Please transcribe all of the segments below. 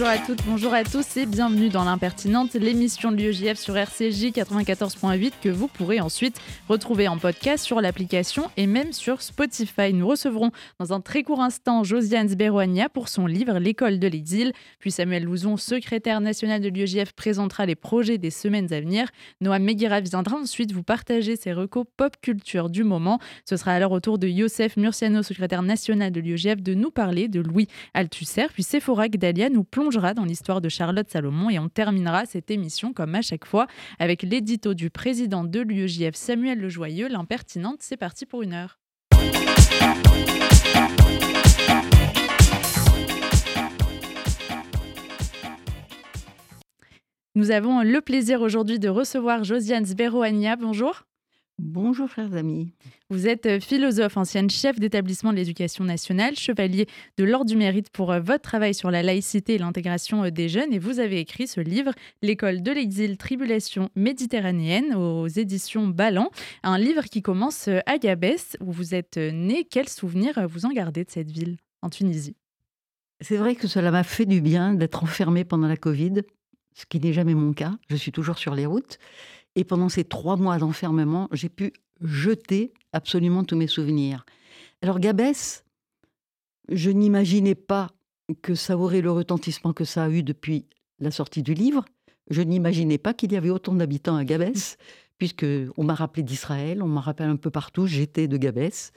Bonjour à toutes, bonjour à tous et bienvenue dans l'impertinente, l'émission de l'UEJF sur RCJ 94.8 que vous pourrez ensuite retrouver en podcast sur l'application et même sur Spotify. Nous recevrons dans un très court instant Josiane Zberoania pour son livre L'école de l'exil, puis Samuel Louzon, secrétaire national de l'UEJF, présentera les projets des semaines à venir. Noam Meguira viendra ensuite vous partager ses recos pop culture du moment. Ce sera alors au tour de Youssef Murciano, secrétaire national de l'UEJF, de nous parler de Louis Althusser, puis Sephora Gdalia nous plonge dans l'histoire de Charlotte Salomon et on terminera cette émission, comme à chaque fois, avec l'édito du président de l'UEJF, Samuel Lejoyeux, l'impertinente. C'est parti pour une heure. Nous avons le plaisir aujourd'hui de recevoir Josiane Zberoania. Bonjour. Bonjour chers amis. Vous êtes euh, philosophe, ancienne chef d'établissement de l'éducation nationale, chevalier de l'Ordre du Mérite pour euh, votre travail sur la laïcité et l'intégration euh, des jeunes et vous avez écrit ce livre L'école de l'exil, tribulation méditerranéenne aux éditions Ballan, un livre qui commence à Gabès où vous êtes né. Quel souvenir vous en gardez de cette ville en Tunisie? C'est vrai que cela m'a fait du bien d'être enfermé pendant la Covid, ce qui n'est jamais mon cas. Je suis toujours sur les routes. Et pendant ces trois mois d'enfermement, j'ai pu jeter absolument tous mes souvenirs. Alors Gabès, je n'imaginais pas que ça aurait le retentissement que ça a eu depuis la sortie du livre. Je n'imaginais pas qu'il y avait autant d'habitants à Gabès, puisque on m'a rappelé d'Israël, on m'a rappelé un peu partout, j'étais de Gabès.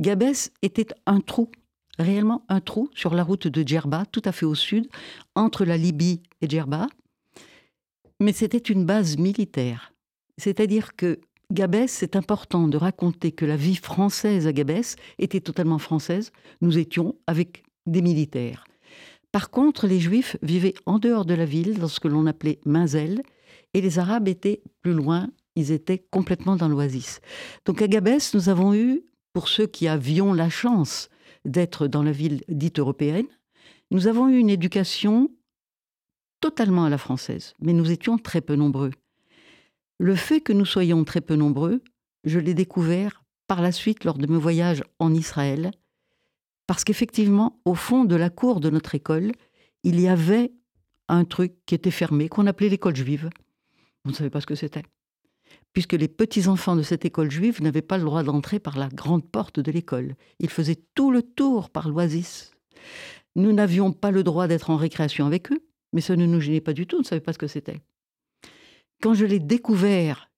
Gabès était un trou, réellement un trou sur la route de Djerba, tout à fait au sud, entre la Libye et Djerba. Mais c'était une base militaire. C'est-à-dire que Gabès, c'est important de raconter que la vie française à Gabès était totalement française. Nous étions avec des militaires. Par contre, les Juifs vivaient en dehors de la ville, dans ce que l'on appelait Mazel, et les Arabes étaient plus loin, ils étaient complètement dans l'oasis. Donc à Gabès, nous avons eu, pour ceux qui avions la chance d'être dans la ville dite européenne, nous avons eu une éducation totalement à la française, mais nous étions très peu nombreux. Le fait que nous soyons très peu nombreux, je l'ai découvert par la suite lors de mes voyages en Israël, parce qu'effectivement, au fond de la cour de notre école, il y avait un truc qui était fermé, qu'on appelait l'école juive. On ne savait pas ce que c'était. Puisque les petits-enfants de cette école juive n'avaient pas le droit d'entrer par la grande porte de l'école. Ils faisaient tout le tour par l'oasis. Nous n'avions pas le droit d'être en récréation avec eux, mais ça ne nous gênait pas du tout, on ne savait pas ce que c'était. Quand je l'ai découvert,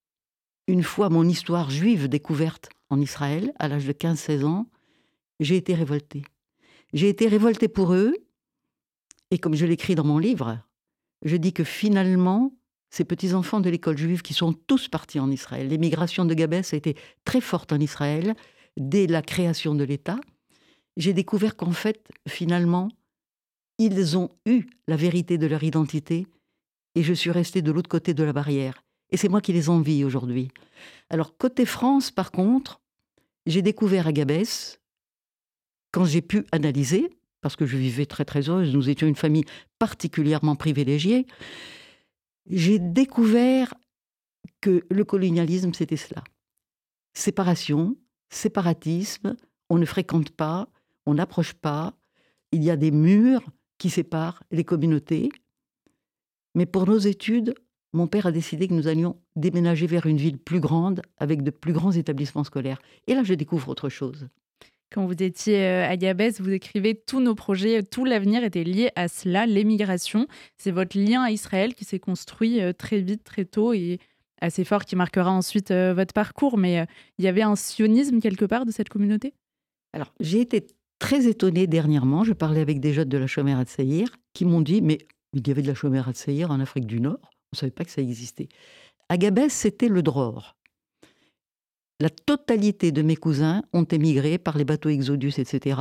une fois mon histoire juive découverte en Israël, à l'âge de 15-16 ans, j'ai été révoltée. J'ai été révoltée pour eux, et comme je l'écris dans mon livre, je dis que finalement, ces petits-enfants de l'école juive qui sont tous partis en Israël, l'émigration de Gabès a été très forte en Israël dès la création de l'État, j'ai découvert qu'en fait, finalement, ils ont eu la vérité de leur identité et je suis restée de l'autre côté de la barrière. Et c'est moi qui les envie aujourd'hui. Alors, côté France, par contre, j'ai découvert à Gabès, quand j'ai pu analyser, parce que je vivais très très heureuse, nous étions une famille particulièrement privilégiée, j'ai découvert que le colonialisme, c'était cela. Séparation, séparatisme, on ne fréquente pas, on n'approche pas, il y a des murs qui séparent les communautés, mais pour nos études, mon père a décidé que nous allions déménager vers une ville plus grande, avec de plus grands établissements scolaires. Et là, je découvre autre chose. Quand vous étiez euh, à Gabès, vous écrivez tous nos projets, tout l'avenir était lié à cela, l'émigration. C'est votre lien à Israël qui s'est construit euh, très vite, très tôt et assez fort, qui marquera ensuite euh, votre parcours. Mais il y avait un sionisme quelque part de cette communauté? Alors, j'ai été très étonnée dernièrement. Je parlais avec des jeunes de la Chomère à Tsaïr qui m'ont dit Mais il y avait de la chômère à Tsaïr en Afrique du Nord. On ne savait pas que ça existait. À Gabès, c'était le Dror. La totalité de mes cousins ont émigré par les bateaux Exodus, etc.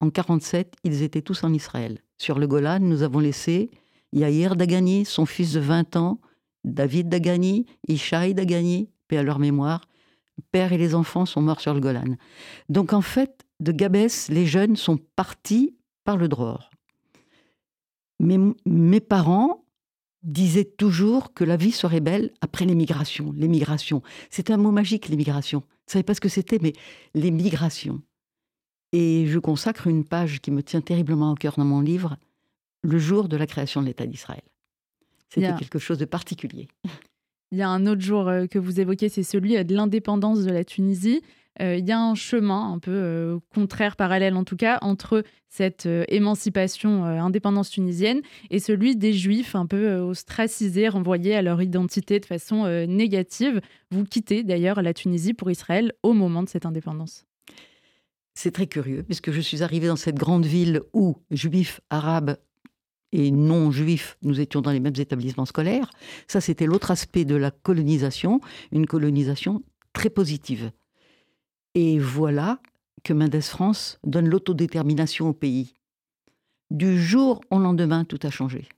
En 47, ils étaient tous en Israël. Sur le Golan, nous avons laissé Yair Dagani, son fils de 20 ans, David Dagani, Ishaï Dagani, paix à leur mémoire. Le père et les enfants sont morts sur le Golan. Donc en fait, de Gabès, les jeunes sont partis par le Dror. Mais mes parents disait toujours que la vie serait belle après l'émigration. L'émigration, c'est un mot magique, l'émigration. Je ne savais pas ce que c'était, mais l'émigration. Et je consacre une page qui me tient terriblement au cœur dans mon livre, le jour de la création de l'État d'Israël. C'était quelque chose de particulier. Il y a un autre jour euh, que vous évoquez, c'est celui euh, de l'indépendance de la Tunisie. Euh, il y a un chemin un peu contraire, parallèle en tout cas, entre cette émancipation, indépendance tunisienne et celui des Juifs un peu ostracisés, renvoyés à leur identité de façon négative. Vous quittez d'ailleurs la Tunisie pour Israël au moment de cette indépendance. C'est très curieux, puisque je suis arrivée dans cette grande ville où juifs, arabes, et non juifs, nous étions dans les mêmes établissements scolaires. Ça, c'était l'autre aspect de la colonisation, une colonisation très positive. Et voilà que Mendes France donne l'autodétermination au pays. Du jour au lendemain, tout a changé.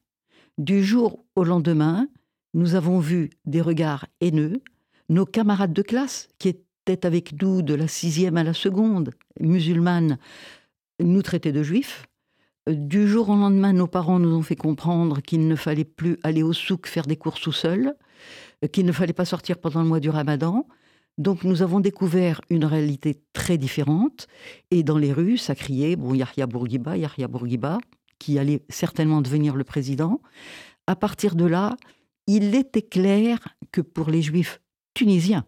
Du jour au lendemain, nous avons vu des regards haineux. Nos camarades de classe, qui étaient avec nous de la sixième à la seconde, musulmanes, nous traitaient de juifs. Du jour au lendemain, nos parents nous ont fait comprendre qu'il ne fallait plus aller au souk faire des courses tout seul, qu'il ne fallait pas sortir pendant le mois du ramadan. Donc nous avons découvert une réalité très différente. Et dans les rues, ça criait, bon, Yahya Bourguiba, Yahya Bourguiba, qui allait certainement devenir le président. À partir de là, il était clair que pour les juifs tunisiens,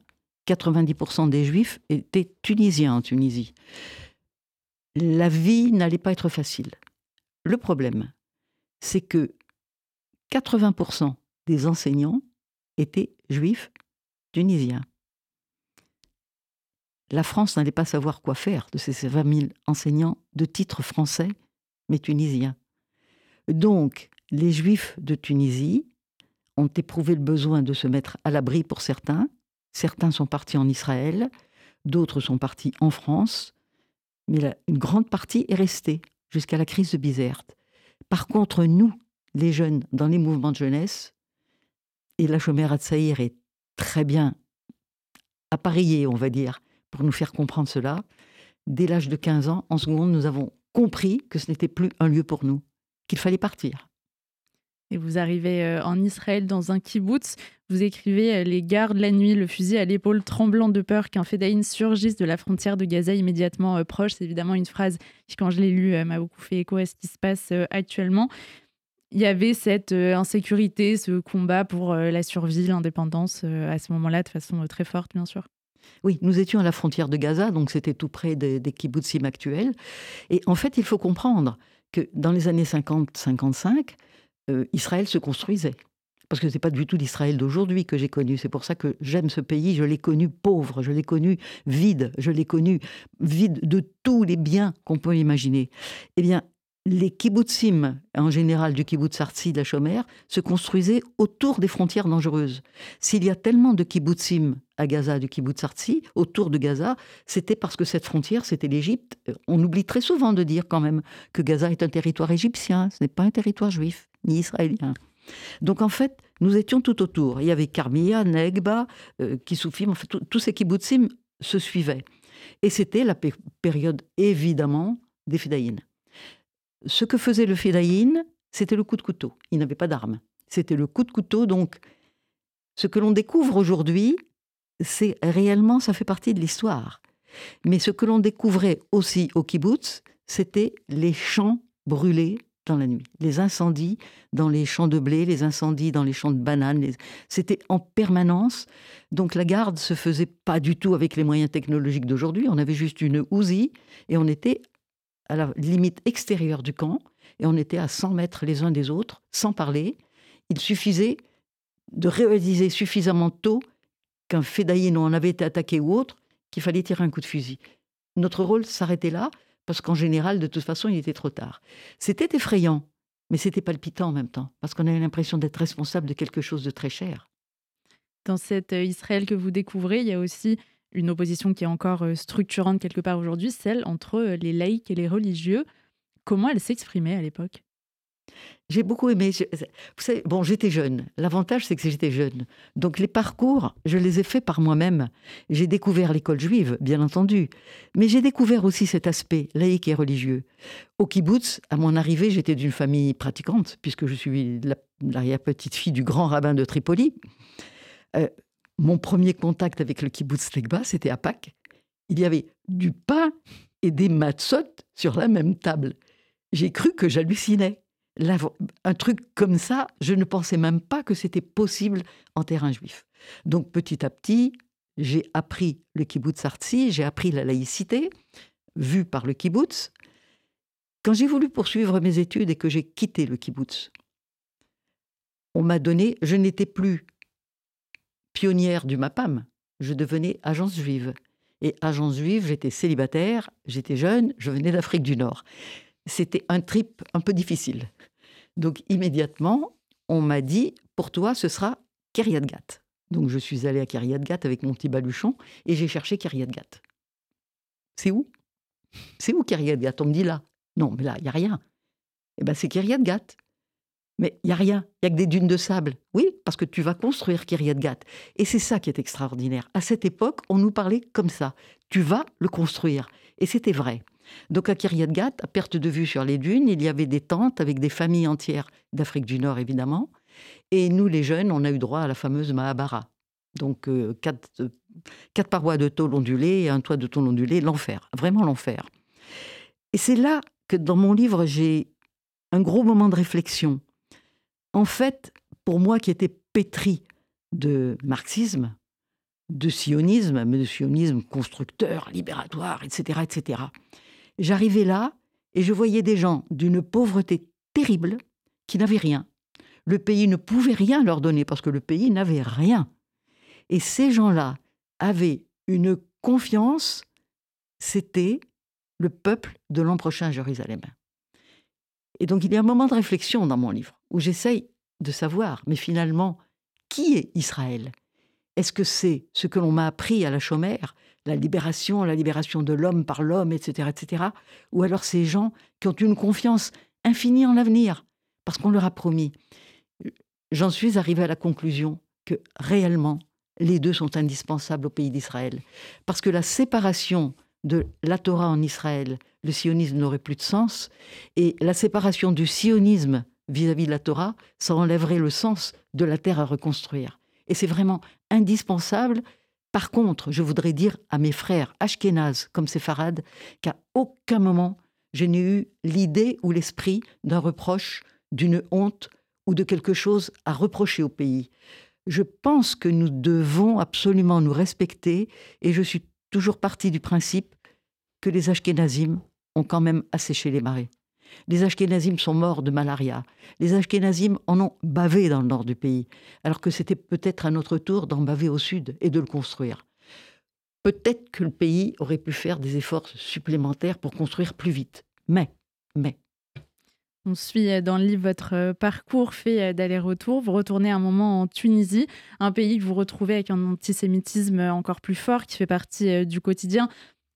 90% des juifs étaient tunisiens en Tunisie, la vie n'allait pas être facile. Le problème, c'est que 80% des enseignants étaient juifs tunisiens. La France n'allait pas savoir quoi faire de ces 20 000 enseignants de titre français, mais tunisiens. Donc, les juifs de Tunisie ont éprouvé le besoin de se mettre à l'abri pour certains. Certains sont partis en Israël, d'autres sont partis en France, mais une grande partie est restée jusqu'à la crise de Bizerte. Par contre, nous, les jeunes, dans les mouvements de jeunesse, et la chômère Atsaïr est très bien appareillée, on va dire, pour nous faire comprendre cela. Dès l'âge de 15 ans, en seconde, nous avons compris que ce n'était plus un lieu pour nous, qu'il fallait partir. Et vous arrivez euh, en Israël dans un kibbutz. Vous écrivez euh, Les gardes la nuit, le fusil à l'épaule, tremblant de peur qu'un fédaïn surgisse de la frontière de Gaza immédiatement euh, proche. C'est évidemment une phrase qui, quand je l'ai lue, m'a beaucoup fait écho à ce qui se passe actuellement. Il y avait cette insécurité, ce combat pour la survie, l'indépendance à ce moment-là de façon très forte, bien sûr. Oui, nous étions à la frontière de Gaza, donc c'était tout près des, des kibbutzim actuels. Et en fait, il faut comprendre que dans les années 50-55, euh, Israël se construisait. Parce que ce n'est pas du tout l'Israël d'aujourd'hui que j'ai connu. C'est pour ça que j'aime ce pays. Je l'ai connu pauvre, je l'ai connu vide, je l'ai connu vide de tous les biens qu'on peut imaginer. Eh bien, les kibbutzim, en général du kibbutz Artsi de la Chomère, se construisaient autour des frontières dangereuses. S'il y a tellement de kibbutzim à Gaza, du kibbutz autour de Gaza, c'était parce que cette frontière, c'était l'Égypte. On oublie très souvent de dire quand même que Gaza est un territoire égyptien, ce n'est pas un territoire juif ni israélien. Donc en fait, nous étions tout autour. Il y avait Karmia, Negba, euh, Kisoufim, en fait, tous ces kibbutzim se suivaient. Et c'était la période évidemment des Fédaïnes. Ce que faisait le Fédaïn, c'était le coup de couteau. Il n'avait pas d'armes. C'était le coup de couteau. Donc, ce que l'on découvre aujourd'hui, c'est réellement, ça fait partie de l'histoire. Mais ce que l'on découvrait aussi au kibbutz, c'était les champs brûlés dans la nuit. Les incendies dans les champs de blé, les incendies dans les champs de bananes, c'était en permanence. Donc la garde se faisait pas du tout avec les moyens technologiques d'aujourd'hui. On avait juste une ousie et on était à la limite extérieure du camp et on était à 100 mètres les uns des autres, sans parler. Il suffisait de réaliser suffisamment tôt qu'un fédaïen en avait été attaqué ou autre, qu'il fallait tirer un coup de fusil. Notre rôle s'arrêtait là, parce qu'en général, de toute façon, il était trop tard. C'était effrayant, mais c'était palpitant en même temps, parce qu'on avait l'impression d'être responsable de quelque chose de très cher. Dans cet euh, Israël que vous découvrez, il y a aussi une opposition qui est encore euh, structurante quelque part aujourd'hui, celle entre euh, les laïcs et les religieux. Comment elle s'exprimait à l'époque? J'ai beaucoup aimé. vous savez, bon, j'étais jeune. L'avantage, c'est que j'étais jeune. Donc les parcours, je les ai faits par moi-même. J'ai découvert l'école juive, bien entendu. Mais j'ai découvert aussi cet aspect laïque et religieux. Au kibbutz, à mon arrivée, j'étais d'une famille pratiquante, puisque je suis l'arrière-petite-fille du grand rabbin de Tripoli. Euh, mon premier contact avec le kibbutz Legba, c'était à Pâques. Il y avait du pain et des matzot sur la même table. J'ai cru que j'hallucinais un truc comme ça, je ne pensais même pas que c'était possible en terrain juif. Donc petit à petit, j'ai appris le kibbutz artsi, j'ai appris la laïcité, vue par le kibbutz. Quand j'ai voulu poursuivre mes études et que j'ai quitté le kibbutz, on m'a donné, je n'étais plus pionnière du MAPAM, je devenais agence juive. Et agence juive, j'étais célibataire, j'étais jeune, je venais d'Afrique du Nord. C'était un trip un peu difficile. Donc immédiatement, on m'a dit, pour toi, ce sera Kiryat. Donc je suis allée à Kiryat avec mon petit baluchon et j'ai cherché Kiryat. C'est où? C'est où Kiryat On me dit là. Non, mais là, il n'y a rien. Eh bien, c'est Kiryat. Mais il n'y a rien, il n'y a que des dunes de sable. Oui, parce que tu vas construire Kiryat. Et c'est ça qui est extraordinaire. À cette époque, on nous parlait comme ça. Tu vas le construire. Et c'était vrai. Donc à Kiryat à perte de vue sur les dunes, il y avait des tentes avec des familles entières d'Afrique du Nord, évidemment. Et nous, les jeunes, on a eu droit à la fameuse Mahabara. Donc euh, quatre, quatre, parois de tôle ondulée et un toit de tôle ondulé, l'enfer, vraiment l'enfer. Et c'est là que dans mon livre, j'ai un gros moment de réflexion. En fait, pour moi qui étais pétri de marxisme, de sionisme, mais de sionisme constructeur, libératoire, etc., etc., J'arrivais là et je voyais des gens d'une pauvreté terrible qui n'avaient rien. Le pays ne pouvait rien leur donner parce que le pays n'avait rien. Et ces gens-là avaient une confiance, c'était le peuple de l'an prochain à Jérusalem. Et donc il y a un moment de réflexion dans mon livre où j'essaye de savoir, mais finalement, qui est Israël? Est-ce que c'est ce que l'on m'a appris à la chômère la libération, la libération de l'homme par l'homme, etc., etc. Ou alors ces gens qui ont une confiance infinie en l'avenir, parce qu'on leur a promis? J'en suis arrivé à la conclusion que réellement, les deux sont indispensables au pays d'Israël. Parce que la séparation de la Torah en Israël, le sionisme n'aurait plus de sens, et la séparation du sionisme vis-à-vis de la Torah, ça enlèverait le sens de la terre à reconstruire. Et c'est vraiment indispensable par contre, je voudrais dire à mes frères ashkénazes comme séfarades qu'à aucun moment je n'ai eu l'idée ou l'esprit d'un reproche, d'une honte ou de quelque chose à reprocher au pays. Je pense que nous devons absolument nous respecter et je suis toujours partie du principe que les ashkénazim ont quand même asséché les marées. Les Ashkénazim sont morts de malaria. Les Ashkénazim en ont bavé dans le nord du pays, alors que c'était peut-être à notre tour d'en baver au sud et de le construire. Peut-être que le pays aurait pu faire des efforts supplémentaires pour construire plus vite. Mais, mais. On suit euh, dans le livre votre euh, parcours fait euh, d'aller-retour. Vous retournez un moment en Tunisie, un pays que vous retrouvez avec un antisémitisme encore plus fort qui fait partie du quotidien.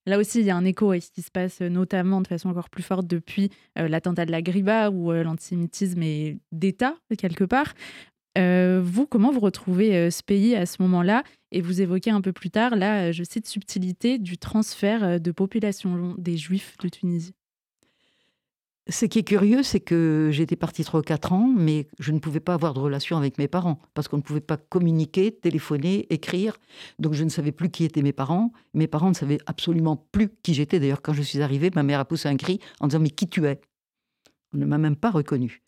Là aussi, il y a un écho à ce qui se passe euh, notamment de façon encore plus forte depuis euh, l'attentat de la Griba, où euh, l'antisémitisme est d'État, quelque part. vous, comment vous retrouvez ce pays à ce moment-là? Et vous évoquez un peu plus tard, là, je cite, subtilité du transfert de population des Juifs de Tunisie. Ce qui est curieux, c'est que j'étais partie 3 ou 4 ans, mais je ne pouvais pas avoir de relation avec mes parents, parce qu'on ne pouvait pas communiquer, téléphoner, écrire. Donc je ne savais plus qui étaient mes parents. Mes parents ne savaient absolument plus qui j'étais. D'ailleurs, quand je suis arrivée, ma mère a poussé un cri en disant Mais qui tu es? On ne m'a même pas reconnue.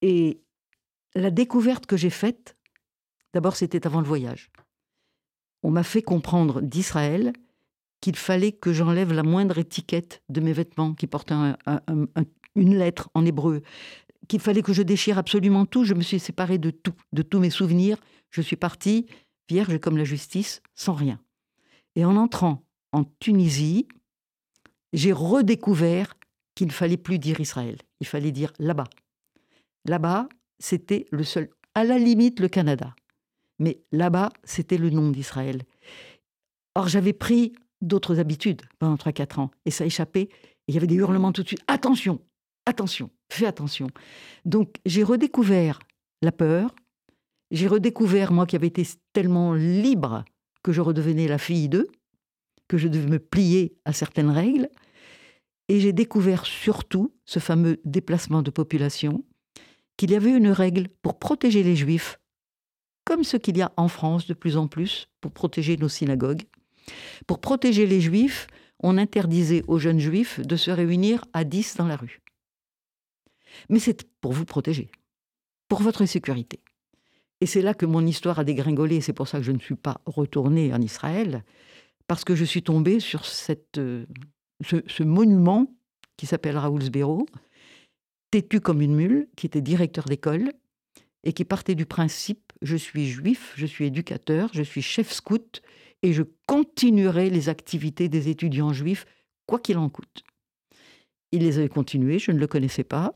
Et la découverte que j'ai faite, d'abord, c'était avant le voyage. On m'a fait comprendre d'Israël qu'il fallait que j'enlève la moindre étiquette de mes vêtements qui portent une lettre en hébreu, qu'il fallait que je déchire absolument tout. Je me suis séparée de tout, de tous mes souvenirs. Je suis partie, vierge comme la justice, sans rien. Et en entrant en Tunisie, j'ai redécouvert qu'il ne fallait plus dire Israël, il fallait dire là-bas. Là-bas, c'était le seul, à la limite le Canada. Mais là-bas, c'était le nom d'Israël. Or, j'avais pris d'autres habitudes pendant 3-4 ans. Et ça échappait. Et il y avait des hurlements tout de suite. Attention attention, fais attention. Donc j'ai redécouvert la peur, j'ai redécouvert, moi qui avais été tellement libre, que je redevenais la fille d'eux, que je devais me plier à certaines règles. Et j'ai découvert surtout ce fameux déplacement de population, qu'il y avait une règle pour protéger les juifs, comme ce qu'il y a en France de plus en plus, pour protéger nos synagogues. Pour protéger les juifs, on interdisait aux jeunes juifs de se réunir à 10 dans la rue. Mais c'est pour vous protéger, pour votre sécurité. Et c'est là que mon histoire a dégringolé, c'est pour ça que je ne suis pas retournée en Israël, parce que je suis tombée sur euh, ce, monument qui s'appelle Raoul Sbero, têtu comme une mule, qui était directeur d'école, et qui partait du principe, je suis juif, je suis éducateur, je suis chef scout, et je continuerai les activités des étudiants juifs, quoi qu'il en coûte. Il les avait continuées, je ne le connaissais pas,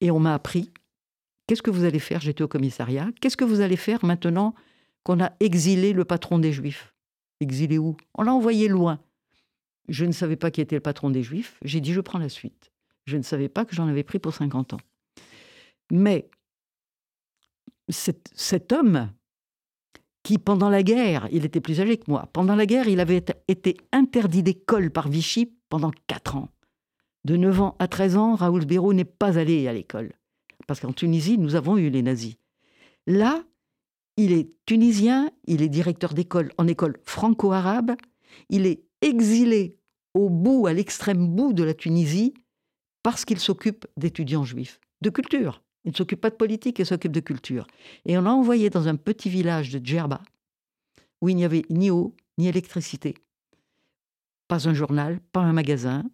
et on m'a appris Qu'est-ce que vous allez faire? J'étais au commissariat. Qu'est-ce que vous allez faire maintenant qu'on a exilé le patron des Juifs? Exilé où? On l'a envoyé loin. Je ne savais pas qui était le patron des Juifs. J'ai dit, je prends la suite. Je ne savais pas que j'en avais pris pour 50 ans. Mais cet, cet homme, qui pendant la guerre, il était plus âgé que moi, pendant la guerre, il avait été interdit d'école par Vichy pendant 4 ans. De 9 ans à 13 ans, Raoul Béraud n'est pas allé à l'école parce qu'en Tunisie, nous avons eu les nazis. Là, il est tunisien, il est directeur d'école en école franco-arabe, il est exilé au bout, à l'extrême bout de la Tunisie, parce qu'il s'occupe d'étudiants juifs, de culture. Il ne s'occupe pas de politique, il s'occupe de culture. Et on l'a envoyé dans un petit village de Djerba, où il n'y avait ni eau, ni électricité. Pas un journal, pas un magasin.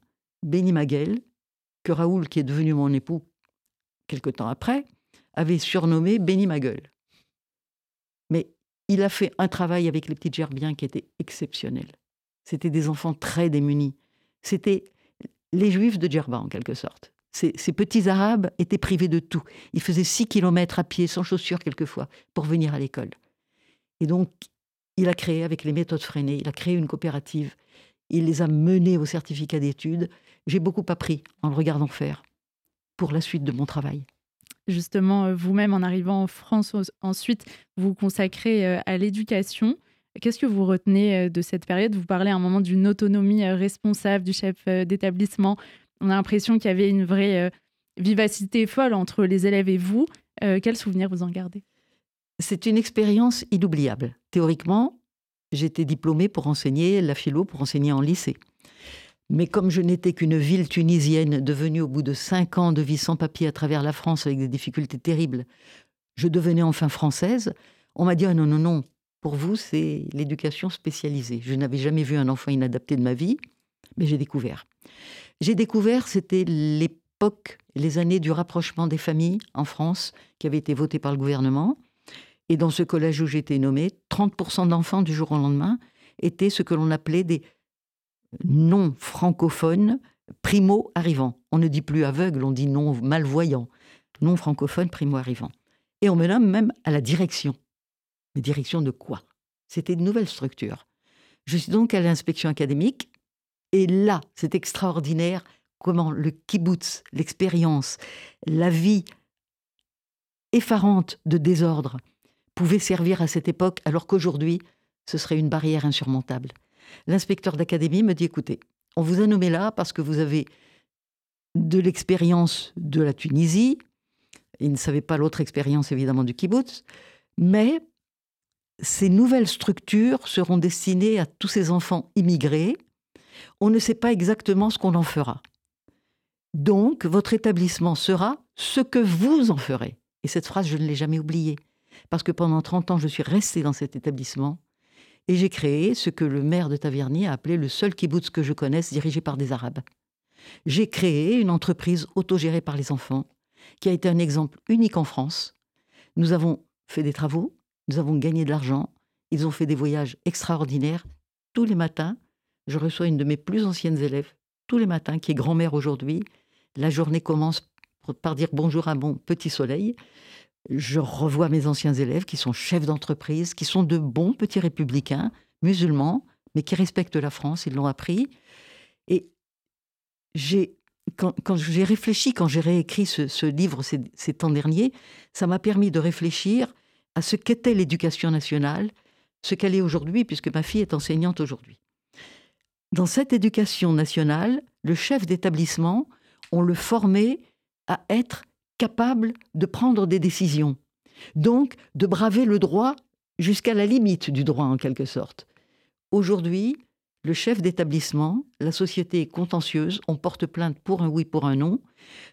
Benny Maguel, que Raoul, qui est devenu mon époux, quelque temps après, avait surnommé Benny ma Mais il a fait un travail avec les petits gerbiens qui était exceptionnel. C'était des enfants très démunis. C'était les juifs de Djerba, en quelque sorte. Ces, petits arabes étaient privés de tout. Ils faisaient six kilomètres à pied, sans chaussures quelquefois, pour venir à l'école. Et donc, il a créé, avec les méthodes freinées, il a créé une coopérative. Il les a menés au certificat d'études. J'ai beaucoup appris en le regardant faire pour la suite de mon travail. Justement, euh, vous-même, en arrivant en France, ensuite, vous vous consacrez euh, à l'éducation. Qu'est-ce que vous retenez euh, de cette période? Vous parlez à un moment d'une autonomie responsable du chef d'établissement. On a l'impression qu'il y avait une vraie vivacité folle entre les élèves et vous. Quels souvenirs vous en gardez? C'est une expérience inoubliable. Théoriquement, j'étais diplômée pour enseigner la philo, pour enseigner en lycée. Mais comme je n'étais qu'une ville tunisienne devenue au bout de cinq ans de vie sans papier à travers la France avec des difficultés terribles, je devenais enfin française, on m'a dit ah non, non, non, pour vous, c'est l'éducation spécialisée. Je n'avais jamais vu un enfant inadapté de ma vie, mais j'ai découvert. J'ai découvert, c'était l'époque, les années du rapprochement des familles en France, qui avait été voté par le gouvernement. Et dans ce collège où j'étais nommée, 30% d'enfants du jour au lendemain étaient ce que l'on appelait des non francophone primo arrivant. On ne dit plus aveugle, on dit non malvoyant. Non francophone primo arrivant. Et on me nomme même à la direction. Mais direction de quoi? C'était une nouvelle structure. Je suis donc à l'inspection académique, et là, c'est extraordinaire comment le kibbutz, l'expérience, la vie effarante de désordre pouvait servir à cette époque, alors qu'aujourd'hui, ce serait une barrière insurmontable. L'inspecteur d'académie me dit écoutez, on vous a nommé là parce que vous avez de l'expérience de la Tunisie. Il ne savait pas l'autre expérience évidemment du kibbutz, mais ces nouvelles structures seront destinées à tous ces enfants immigrés. On ne sait pas exactement ce qu'on en fera. Donc, votre établissement sera ce que vous en ferez. Et cette phrase, je ne l'ai jamais oubliée. Parce que pendant 30 ans, je suis restée dans cet établissement et j'ai créé ce que le maire de Tavernier a appelé le seul kibbutz que je connaisse dirigé par des Arabes. J'ai créé une entreprise autogérée par les enfants, qui a été un exemple unique en France. Nous avons fait des travaux, nous avons gagné de l'argent, ils ont fait des voyages extraordinaires. Tous les matins, je reçois une de mes plus anciennes élèves, tous les matins, qui est grand-mère aujourd'hui. La journée commence par dire bonjour à mon petit soleil je revois mes anciens élèves qui sont chefs d'entreprise, qui sont de bons petits républicains, musulmans, mais qui respectent la France, ils l'ont appris. Et j'ai quand, j'ai réfléchi, quand j'ai réécrit ce, livre ces, ces, temps derniers, ça m'a permis de réfléchir à ce qu'était l'éducation nationale, ce qu'elle est aujourd'hui, puisque ma fille est enseignante aujourd'hui. Dans cette éducation nationale, le chef d'établissement, on le formait à être capable de prendre des décisions, donc de braver le droit jusqu'à la limite du droit en quelque sorte. Aujourd'hui, le chef d'établissement, la société est contentieuse, on porte plainte pour un oui, pour un non.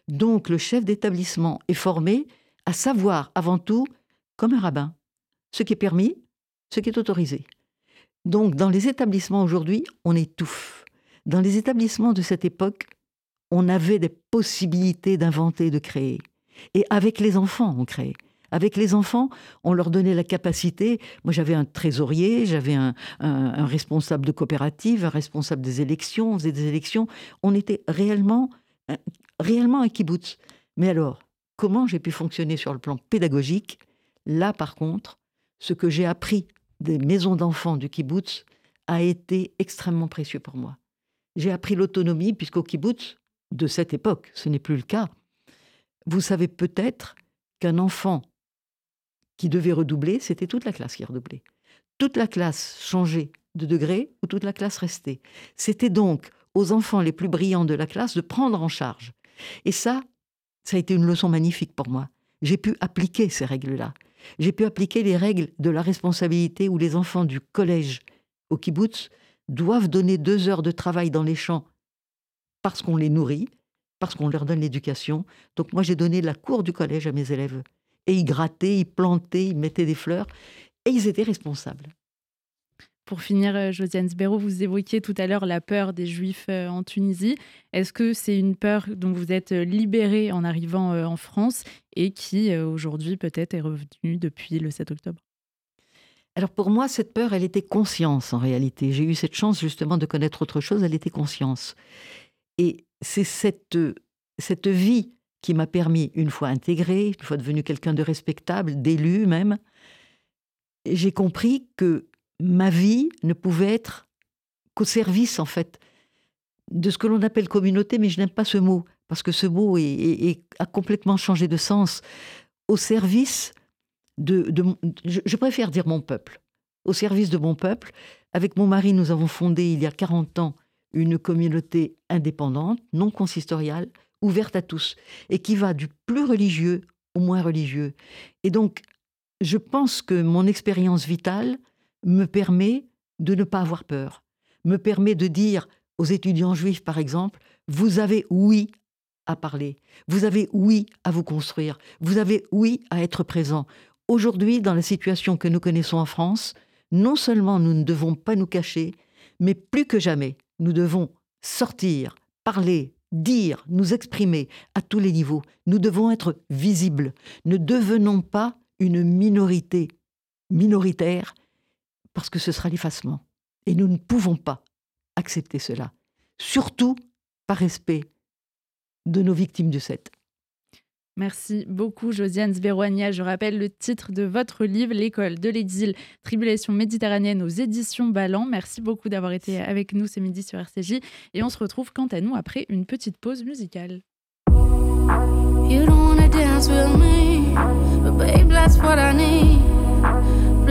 Donc le chef d'établissement est formé à savoir avant tout, comme un rabbin, ce qui est permis, ce qui est autorisé. Donc dans les établissements aujourd'hui, on étouffe. Dans les établissements de cette époque, on avait des possibilités d'inventer, de créer. Et avec les enfants, on crée. Avec les enfants, on leur donnait la capacité. Moi, j'avais un trésorier, j'avais un, responsable de coopérative, un responsable des élections, on faisait des élections. On était réellement, réellement un kibbutz. Mais alors, comment j'ai pu fonctionner sur le plan pédagogique? Là, par contre, ce que j'ai appris des maisons d'enfants du kibbutz a été extrêmement précieux pour moi. J'ai appris l'autonomie, puisqu'au kibbutz de cette époque, ce n'est plus le cas. Vous savez peut-être qu'un enfant qui devait redoubler, c'était toute la classe qui redoublait. Toute la classe changeait de degré ou toute la classe restait. C'était donc aux enfants les plus brillants de la classe de prendre en charge. Et ça, ça a été une leçon magnifique pour moi. J'ai pu appliquer ces règles-là. J'ai pu appliquer les règles de la responsabilité où les enfants du collège au kibbutz doivent donner deux heures de travail dans les champs parce qu'on les nourrit, parce qu'on leur donne l'éducation. Donc moi, j'ai donné la cour du collège à mes élèves et ils grattaient, ils plantaient, ils mettaient des fleurs, et ils étaient responsables. Pour finir, euh, Josiane Sbero, vous évoquiez tout à l'heure la peur des Juifs euh, en Tunisie. Est-ce que c'est une peur dont vous êtes euh, libérée en arrivant en France et qui aujourd'hui peut-être est revenue depuis le 7 octobre? Alors pour moi, cette peur, elle était conscience en réalité. J'ai eu cette chance justement de connaître autre chose, elle était conscience. Et c'est cette, cette vie qui m'a permis, une fois intégré, une fois devenu quelqu'un de respectable, d'élu même, j'ai compris que ma vie ne pouvait être qu'au service, en fait, de ce que l'on appelle communauté, mais je n'aime pas ce mot, parce que ce mot a complètement changé de sens. Au service de... je, préfère dire mon peuple. Au service de mon peuple. Avec mon mari, nous avons fondé, il y a 40 ans, une communauté indépendante, non consistoriale, ouverte à tous, et qui va du plus religieux au moins religieux. Et donc, je pense que mon expérience vitale me permet de ne pas avoir peur, me permet de dire aux étudiants juifs, par exemple, vous avez oui à parler, vous avez oui à vous construire, vous avez oui à être présent. Aujourd'hui, dans la situation que nous connaissons en France, non seulement nous ne devons pas nous cacher, mais plus que jamais, nous devons sortir, parler, dire, nous exprimer à tous les niveaux. Nous devons être visibles. Ne devenons pas une minorité minoritaire parce que ce sera l'effacement. Et nous ne pouvons pas accepter cela, surtout par respect de nos victimes du 7. Merci beaucoup, Josiane Zveroania. Je rappelle le titre de votre livre, L'école de l'exil, Tribulation méditerranéenne aux éditions Ballant. Merci beaucoup d'avoir été avec nous ce midi sur RCJ. Et on se retrouve quant à nous après une petite pause musicale. You don't wanna dance with me, but babe, that's what I need.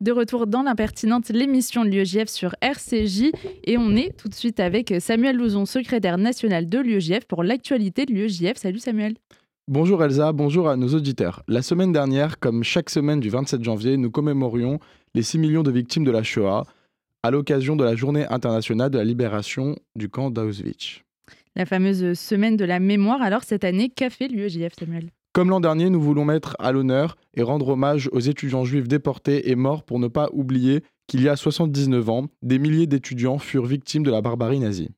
De retour dans l'impertinente, l'émission de l'UEJF sur RCJ. Et on est tout de suite avec Samuel Louzon, secrétaire national de l'UEJF pour l'actualité de l'UEJF. Salut Samuel. Bonjour Elsa, bonjour à nos auditeurs. La semaine dernière, comme chaque semaine du 27 janvier, nous commémorions les 6 millions de victimes de la Shoah à l'occasion de la journée internationale de la libération du camp d'Auschwitz. La fameuse semaine de la mémoire, alors cette année, qu'a fait l'UEJF Samuel? Comme l'an dernier, nous voulons mettre à l'honneur et rendre hommage aux étudiants juifs déportés et morts pour ne pas oublier qu'il y a 79 ans, des milliers d'étudiants furent victimes de la barbarie nazie.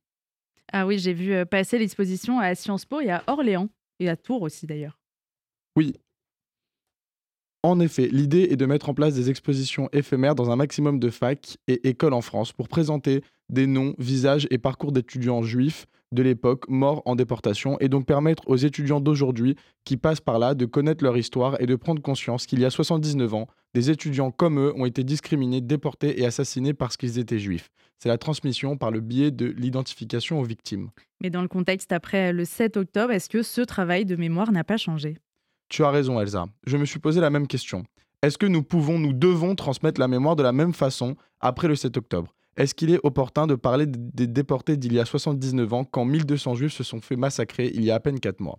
Ah oui, j'ai vu euh, passer l'exposition à Sciences Po et à Orléans, et à Tours aussi d'ailleurs. Oui. En effet, l'idée est de mettre en place des expositions éphémères dans un maximum de facs et écoles en France pour présenter des noms, visages et parcours d'étudiants juifs de l'époque morts en déportation et donc permettre aux étudiants d'aujourd'hui qui passent par là de connaître leur histoire et de prendre conscience qu'il y a 79 ans, des étudiants comme eux ont été discriminés, déportés et assassinés parce qu'ils étaient juifs. C'est la transmission par le biais de l'identification aux victimes. Mais dans le contexte après le 7 octobre, est-ce que ce travail de mémoire n'a pas changé? Tu as raison Elsa, je me suis posé la même question. Est-ce que nous pouvons, nous devons transmettre la mémoire de la même façon après le 7 octobre? Est-ce qu'il est opportun de parler des déportés d'il y a 79 ans quand 1200 juifs se sont fait massacrer il y a à peine 4 mois?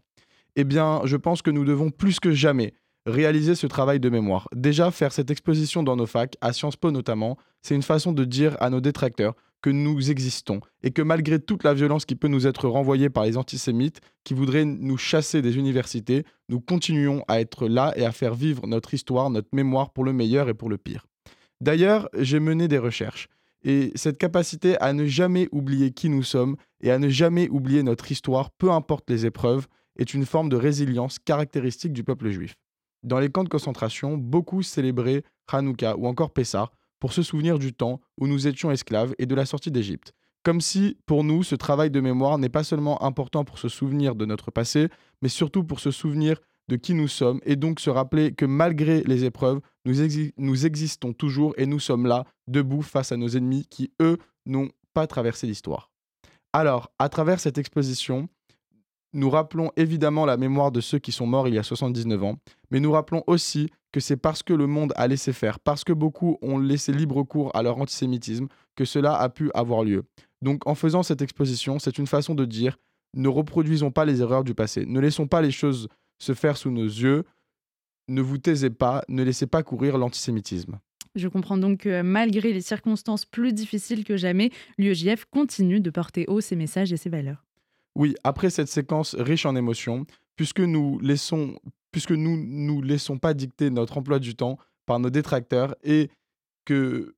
Eh bien, je pense que nous devons plus que jamais réaliser ce travail de mémoire. Déjà, faire cette exposition dans nos facs, à Sciences Po notamment, c'est une façon de dire à nos détracteurs que nous existons et que malgré toute la violence qui peut nous être renvoyée par les antisémites qui voudraient nous chasser des universités, nous continuons à être là et à faire vivre notre histoire, notre mémoire pour le meilleur et pour le pire. D'ailleurs, j'ai mené des recherches et cette capacité à ne jamais oublier qui nous sommes et à ne jamais oublier notre histoire, peu importe les épreuves, est une forme de résilience caractéristique du peuple juif. Dans les camps de concentration, beaucoup célébraient Hanouka ou encore Pessah pour se souvenir du temps où nous étions esclaves et de la sortie d'Égypte. Comme si, pour nous, ce travail de mémoire n'est pas seulement important pour se souvenir de notre passé, mais surtout pour se souvenir de qui nous sommes et donc se rappeler que malgré les épreuves, nous, nous existons toujours et nous sommes là, debout face à nos ennemis qui, eux, n'ont pas traversé l'histoire. Alors, à travers cette exposition, nous rappelons évidemment la mémoire de ceux qui sont morts il y a 79 ans, mais nous rappelons aussi que c'est parce que le monde a laissé faire, parce que beaucoup ont laissé libre cours à leur antisémitisme, que cela a pu avoir lieu. Donc en faisant cette exposition, c'est une façon de dire ne reproduisons pas les erreurs du passé, ne laissons pas les choses se faire sous nos yeux. Ne vous taisez pas, ne laissez pas courir l'antisémitisme. Je comprends donc que malgré les circonstances plus difficiles que jamais, l'UEJF continue de porter haut ses messages et ses valeurs. Oui, après cette séquence riche en émotions, puisque nous laissons, puisque nous nous laissons pas dicter notre emploi du temps par nos détracteurs et que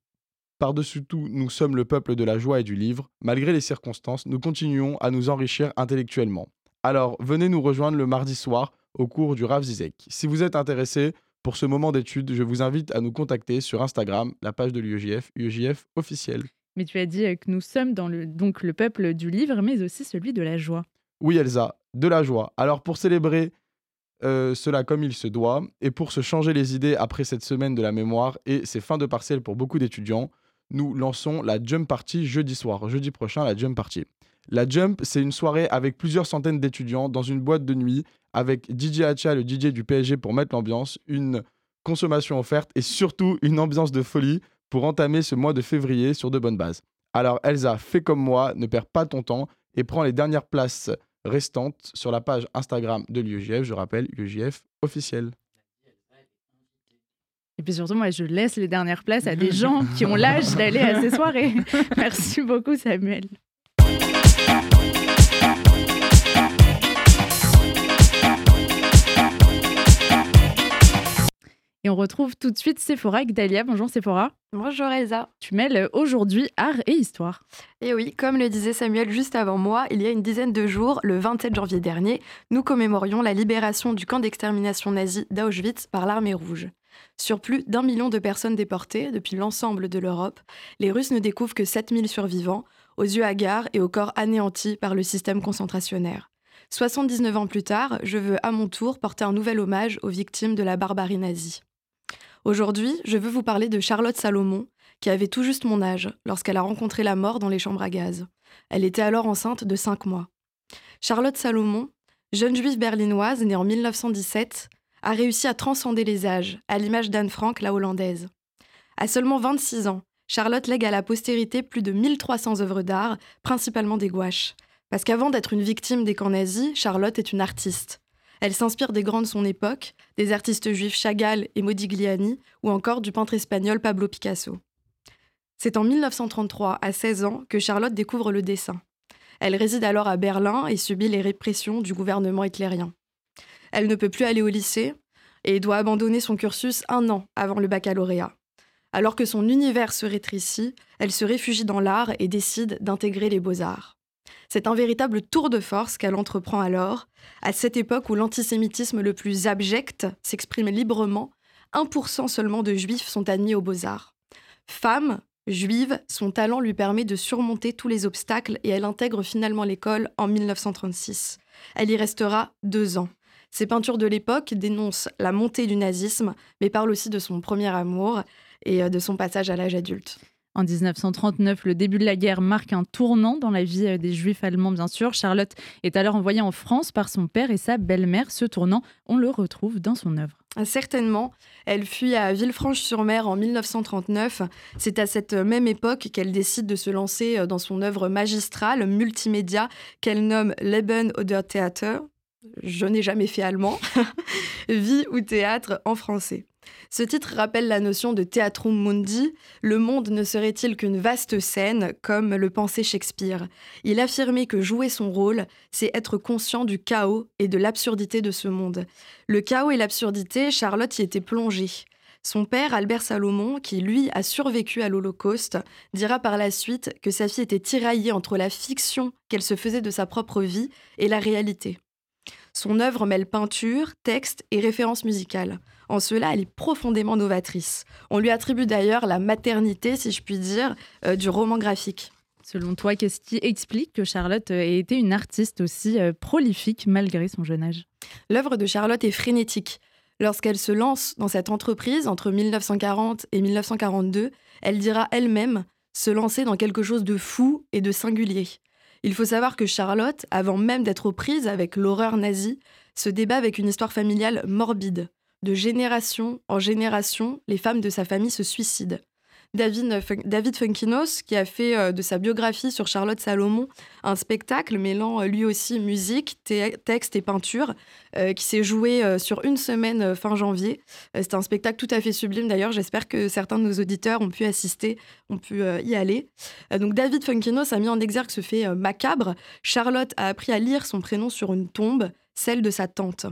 par-dessus tout, nous sommes le peuple de la joie et du livre, malgré les circonstances, nous continuons à nous enrichir intellectuellement. Alors, venez nous rejoindre le mardi soir au cours du Rav Zizek. Si vous êtes intéressé pour ce moment d'étude, je vous invite à nous contacter sur Instagram, la page de l'UEJF, UEJF officiel. Mais tu as dit que nous sommes dans le, donc le peuple du livre, mais aussi celui de la joie. Oui, Elsa, de la joie. Alors, pour célébrer euh, cela comme il se doit, et pour se changer les idées après cette semaine de la mémoire et ces fins de partiel pour beaucoup d'étudiants, nous lançons la Jump Party jeudi soir, jeudi prochain, la Jump Party. La Jump, c'est une soirée avec plusieurs centaines d'étudiants dans une boîte de nuit avec DJ Hacha, le DJ du PSG, pour mettre l'ambiance, une consommation offerte et surtout une ambiance de folie pour entamer ce mois de février sur de bonnes bases. Alors Elsa, fais comme moi, ne perds pas ton temps et prends les dernières places restantes sur la page Instagram de l'UEJF, je rappelle, l'UEJF officiel. Et puis surtout, moi, je laisse les dernières places à des gens qui ont l'âge d'aller à ces soirées. Merci beaucoup, Samuel. Et on retrouve tout de suite Sephora avec Dalia. Bonjour Sephora. Bonjour Elsa. Tu mêles aujourd'hui art et histoire. Et oui, comme le disait Samuel juste avant moi, il y a une dizaine de jours, le 27 janvier dernier, nous commémorions la libération du camp d'extermination nazi d'Auschwitz par l'armée rouge. Sur plus d'un million de personnes déportées depuis l'ensemble de l'Europe, les Russes ne découvrent que 7000 survivants, aux yeux hagards et au corps anéantis par le système concentrationnaire. 79 ans plus tard, je veux à mon tour porter un nouvel hommage aux victimes de la barbarie nazie. Aujourd'hui, je veux vous parler de Charlotte Salomon, qui avait tout juste mon âge lorsqu'elle a rencontré la mort dans les chambres à gaz. Elle était alors enceinte de 5 mois. Charlotte Salomon, jeune juive berlinoise née en 1917, a réussi à transcender les âges, à l'image d'Anne Frank, la hollandaise. À seulement 26 ans, Charlotte lègue à la postérité plus de 1300 œuvres d'art, principalement des gouaches. Parce qu'avant d'être une victime des camps nazis, Charlotte est une artiste. Elle s'inspire des grands de son époque, des artistes juifs Chagall et Modigliani, ou encore du peintre espagnol Pablo Picasso. C'est en 1933, à 16 ans, que Charlotte découvre le dessin. Elle réside alors à Berlin et subit les répressions du gouvernement hitlérien. Elle ne peut plus aller au lycée et doit abandonner son cursus un an avant le baccalauréat. Alors que son univers se rétrécit, elle se réfugie dans l'art et décide d'intégrer les beaux-arts. C'est un véritable tour de force qu'elle entreprend alors, à cette époque où l'antisémitisme le plus abject s'exprime librement, 1% seulement de juifs sont admis aux beaux-arts. Femme, juive, son talent lui permet de surmonter tous les obstacles et elle intègre finalement l'école en 1936. Elle y restera deux ans. Ses peintures de l'époque dénoncent la montée du nazisme, mais parlent aussi de son premier amour et euh, de son passage à l'âge adulte. En 1939, le début de la guerre marque un tournant dans la vie euh, des Juifs allemands, bien sûr. Charlotte est alors envoyée en France par son père et sa belle-mère. Ce tournant, on le retrouve dans son œuvre. Ah, certainement. Elle fuit à Villefranche-sur-Mer en 1939. C'est à cette même époque qu'elle décide de se lancer euh, dans son œuvre magistrale multimédia qu'elle nomme Leben oder Theater. Je n'ai jamais fait allemand. Vie ou théâtre en français. Ce titre rappelle la notion de Theatrum Mundi. Le monde ne serait-il qu'une vaste scène, comme le pensait Shakespeare? Il affirmait que jouer son rôle, c'est être conscient du chaos et de l'absurdité de ce monde. Le chaos et l'absurdité, Charlotte y était plongée. Son père, Albert Salomon, qui lui a survécu à l'Holocauste, dira par la suite que sa fille était tiraillée entre la fiction qu'elle se faisait de sa propre vie et la réalité. Son œuvre mêle peinture, texte et références musicales. En cela, elle est profondément novatrice. On lui attribue d'ailleurs la maternité, si je puis dire, euh, du roman graphique. Selon toi, qu'est-ce qui explique que Charlotte euh, ait été une artiste aussi euh, prolifique malgré son jeune âge? L'œuvre de Charlotte est frénétique. Lorsqu'elle se lance dans cette entreprise entre 1940 et 1942, elle dira elle-même se lancer dans quelque chose de fou et de singulier. Il faut savoir que Charlotte, avant même d'être aux prises avec l'horreur nazie, se débat avec une histoire familiale morbide. De génération en génération, les femmes de sa famille se suicident. David, David Funkinos, qui a fait euh, de sa biographie sur Charlotte Salomon un spectacle mêlant euh, lui aussi musique, texte et peinture, euh, qui s'est joué sur une semaine fin janvier. C'était un spectacle tout à fait sublime d'ailleurs. J'espère que certains de nos auditeurs ont pu assister, ont pu y aller. donc David Funkinos a mis en exergue ce fait macabre. Charlotte a appris à lire son prénom sur une tombe, celle de sa tante.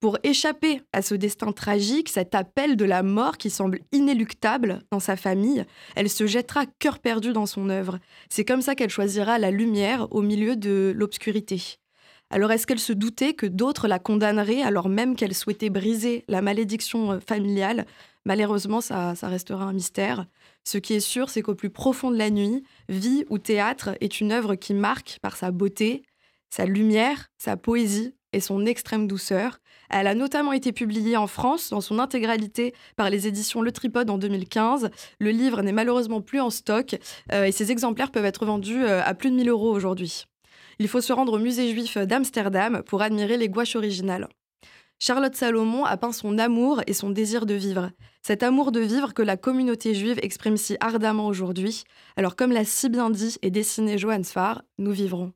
Pour échapper à ce destin tragique, cet appel de la mort qui semble inéluctable dans sa famille, elle se jettera cœur perdu dans son œuvre. C'est comme ça qu'elle choisira la lumière au milieu de l'obscurité. Alors est-ce qu'elle se doutait que d'autres la condamneraient alors même qu'elle souhaitait briser la malédiction euh, familiale? Malheureusement, ça, ça restera un mystère. Ce qui est sûr, c'est qu'au plus profond de la nuit, Vie ou Théâtre est une œuvre qui marque par sa beauté, sa lumière, sa poésie et son extrême douceur. Elle a notamment été publiée en France dans son intégralité par les éditions Le Tripode en 2015. Le livre n'est malheureusement plus en stock euh, et ses exemplaires peuvent être vendus euh, à plus de 1000 euros aujourd'hui. Il faut se rendre au musée juif d'Amsterdam pour admirer les gouaches originales. Charlotte Salomon a peint son amour et son désir de vivre. Cet amour de vivre que la communauté juive exprime si ardemment aujourd'hui. Alors comme l'a si bien dit et dessiné Johannes Farr, nous vivrons.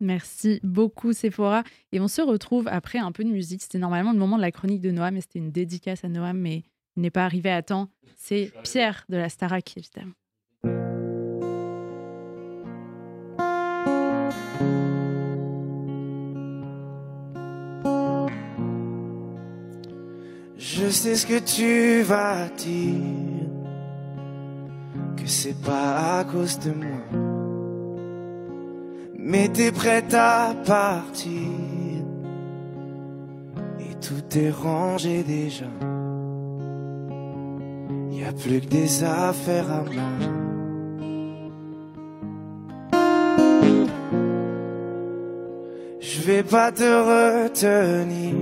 Merci beaucoup Sephora. Et on se retrouve après un peu de musique. C'était normalement le moment de la chronique de Noam, mais c'était une dédicace à Noam, mais il n'est pas arrivé à temps. C'est Pierre de la Starac, évidemment. Je sais ce que tu vas dire, que c'est pas à cause de moi mais t'es prête à partir. Et tout est rangé déjà. Y a plus que des affaires à moi. Je vais pas te retenir.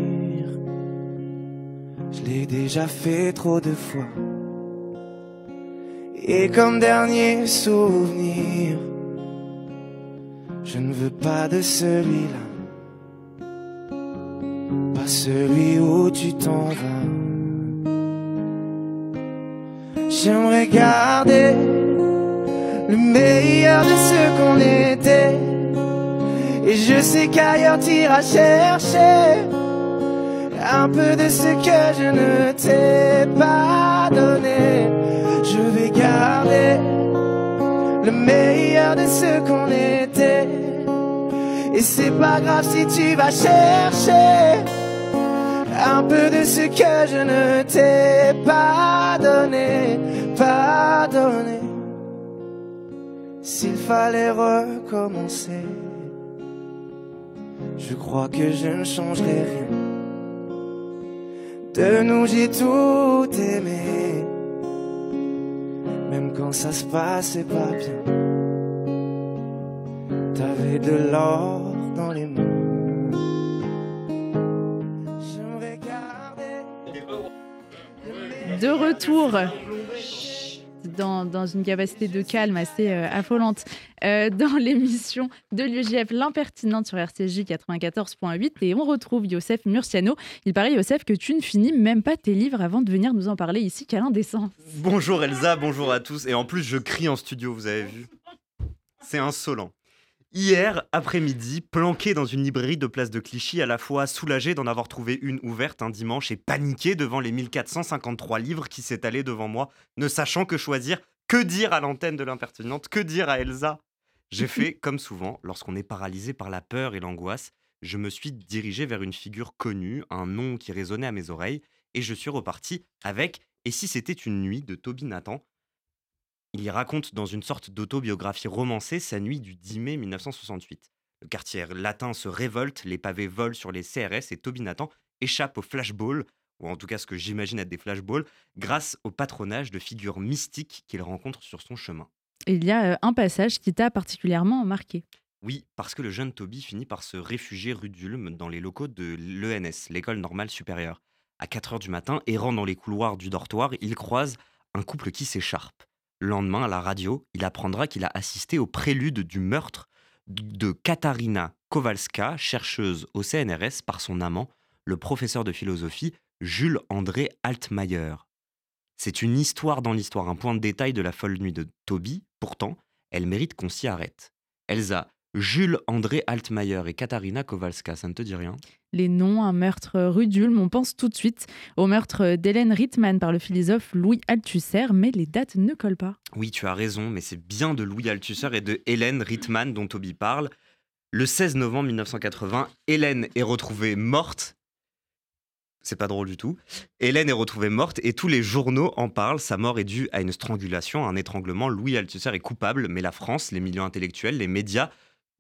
Je l'ai déjà fait trop de fois. Et comme dernier souvenir je ne veux pas de celui-là, pas celui où tu t'en vas. J'aimerais garder le meilleur de ce qu'on était. Et je sais qu'ailleurs t'iras chercher un peu de ce que je ne t'ai pas donné. Le meilleur de ce qu'on était. Et c'est pas grave si tu vas chercher un peu de ce que je ne t'ai pas donné, pas donné. S'il fallait recommencer, je crois que je ne changerai rien. De nous j'ai tout aimé, quand ça se passait pas bien. T'avais de l'or dans les mains. De retour dans, une capacité de calme assez euh, affolante euh, dans l'émission de l'UJF L'Impertinente sur RCJ 94.8 et on retrouve Youssef Murciano. Il paraît Youssef que tu ne finis même pas tes livres avant de venir nous en parler ici qu'à l'indécence. Bonjour Elsa, bonjour à tous. Et en plus, je crie en studio, vous avez vu C'est insolent. Hier après-midi, planqué dans une librairie de place de Clichy, à la fois soulagé d'en avoir trouvé une ouverte un dimanche et paniqué devant les 1453 livres qui s'étalaient devant moi, ne sachant que choisir, que dire à l'antenne de l'impertinente, que dire à Elsa. J'ai fait comme souvent, lorsqu'on est paralysé par la peur et l'angoisse, je me suis dirigé vers une figure connue, un nom qui résonnait à mes oreilles, et je suis reparti avec Et si c'était une nuit? de Toby Nathan, il y raconte dans une sorte d'autobiographie romancée sa nuit du 10 mai 1968. Le quartier latin se révolte, les pavés volent sur les CRS et Toby Nathan échappe au flashball, ou en tout cas ce que j'imagine être des flashballs, grâce au patronage de figures mystiques qu'il rencontre sur son chemin. Il y a euh, un passage qui t'a particulièrement marqué. Oui, parce que le jeune Toby finit par se réfugier rue d'Ulm dans les locaux de l'ENS, l'école normale supérieure. À 4 heures du matin, errant dans les couloirs du dortoir, il croise un couple qui s'écharpe. Le lendemain, à la radio, il apprendra qu'il a assisté au prélude du meurtre de Katarina Kowalska, chercheuse au CNRS par son amant, le professeur de philosophie Jules André Altmaier. C'est une histoire dans l'histoire, un point de détail de la folle nuit de Toby, pourtant, elle mérite qu'on s'y arrête. Elsa, Jules André Altmaier et Katarina Kowalska, ça ne te dit rien? Les noms, un meurtre rue d'Ulm, on pense tout de suite au meurtre d'Hélène Rittmann par le philosophe Louis Althusser, mais les dates ne collent pas. Oui, tu as raison, mais c'est bien de Louis Althusser et de Hélène Rittmann dont Toby parle. Le 16 novembre 1980, Hélène est retrouvée morte. C'est pas drôle du tout. Hélène est retrouvée morte et tous les journaux en parlent. Sa mort est due à une strangulation, à un étranglement. Louis Althusser est coupable, mais la France, les milieux intellectuels, les médias,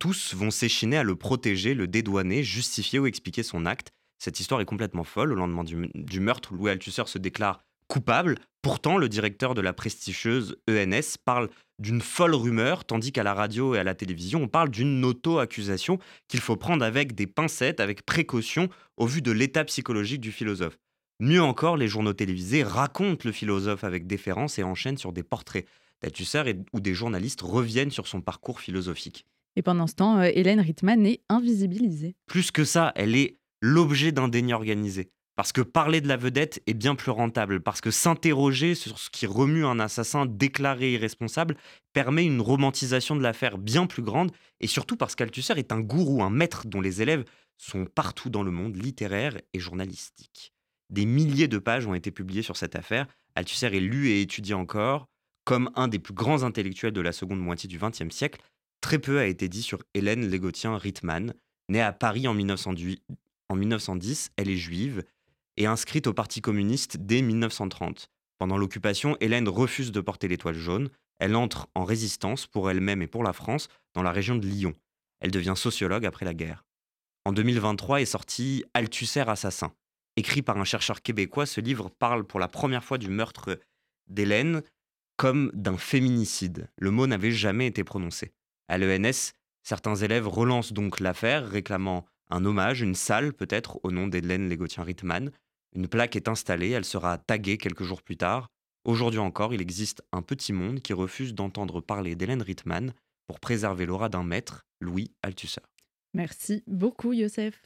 tous vont s'échiner à le protéger, le dédouaner, justifier ou expliquer son acte. Cette histoire est complètement folle. Au lendemain du, meurtre, Louis Althusser se déclare coupable. Pourtant, le directeur de la prestigieuse ENS parle d'une folle rumeur, tandis qu'à la radio et à la télévision, on parle d'une auto-accusation qu'il faut prendre avec des pincettes, avec précaution, au vu de l'état psychologique du philosophe. Mieux encore, les journaux télévisés racontent le philosophe avec déférence et enchaînent sur des portraits d'Althusser où des journalistes reviennent sur son parcours philosophique. Et pendant ce temps, euh, Hélène Rittmann est invisibilisée. Plus que ça, elle est l'objet d'un déni organisé. Parce que parler de la vedette est bien plus rentable, parce que s'interroger sur ce qui remue un assassin déclaré irresponsable permet une romantisation de l'affaire bien plus grande, et surtout parce qu'Althusser est un gourou, un maître dont les élèves sont partout dans le monde littéraire et journalistique. Des milliers de pages ont été publiées sur cette affaire. Althusser est lu et étudié encore comme un des plus grands intellectuels de la seconde moitié du XXe siècle. Très peu a été dit sur Hélène Légotien Rittmann. Née à Paris en 1910, en 1910, elle est juive et inscrite au Parti communiste dès 1930. Pendant l'occupation, Hélène refuse de porter l'étoile jaune. Elle entre en résistance pour elle-même et pour la France dans la région de Lyon. Elle devient sociologue après la guerre. En 2023 est sorti Althusser assassin. Écrit par un chercheur québécois, ce livre parle pour la première fois du meurtre d'Hélène comme d'un féminicide. Le mot n'avait jamais été prononcé. À l'ENS, certains élèves relancent donc l'affaire, réclamant un hommage, une salle peut-être, au nom d'Hélène Légotien-Rittmann. Une plaque est installée, elle sera taguée quelques jours plus tard. Aujourd'hui encore, il existe un petit monde qui refuse d'entendre parler d'Hélène Rittmann pour préserver l'aura d'un maître, Louis Althusser. Merci beaucoup, Youssef.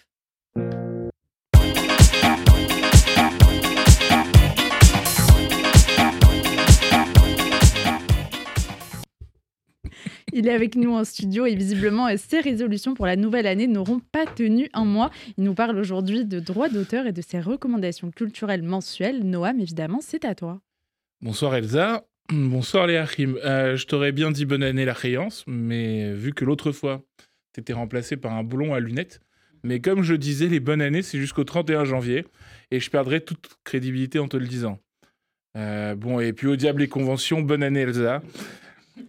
Il est avec nous en studio et visiblement, ses résolutions pour la nouvelle année n'auront pas tenu un mois. Il nous parle aujourd'hui de droits d'auteur et de ses recommandations culturelles mensuelles. Noam, évidemment, c'est à toi. Bonsoir Elsa. Bonsoir Léa euh, je t'aurais bien dit bonne année la créance, mais vu que l'autre fois, t'étais remplacé par un boulon à lunettes, mais comme je disais, les bonnes années, c'est jusqu'au 31 janvier, et je perdrai toute crédibilité en te le disant. Euh, bon, et puis au diable les conventions, bonne année Elsa.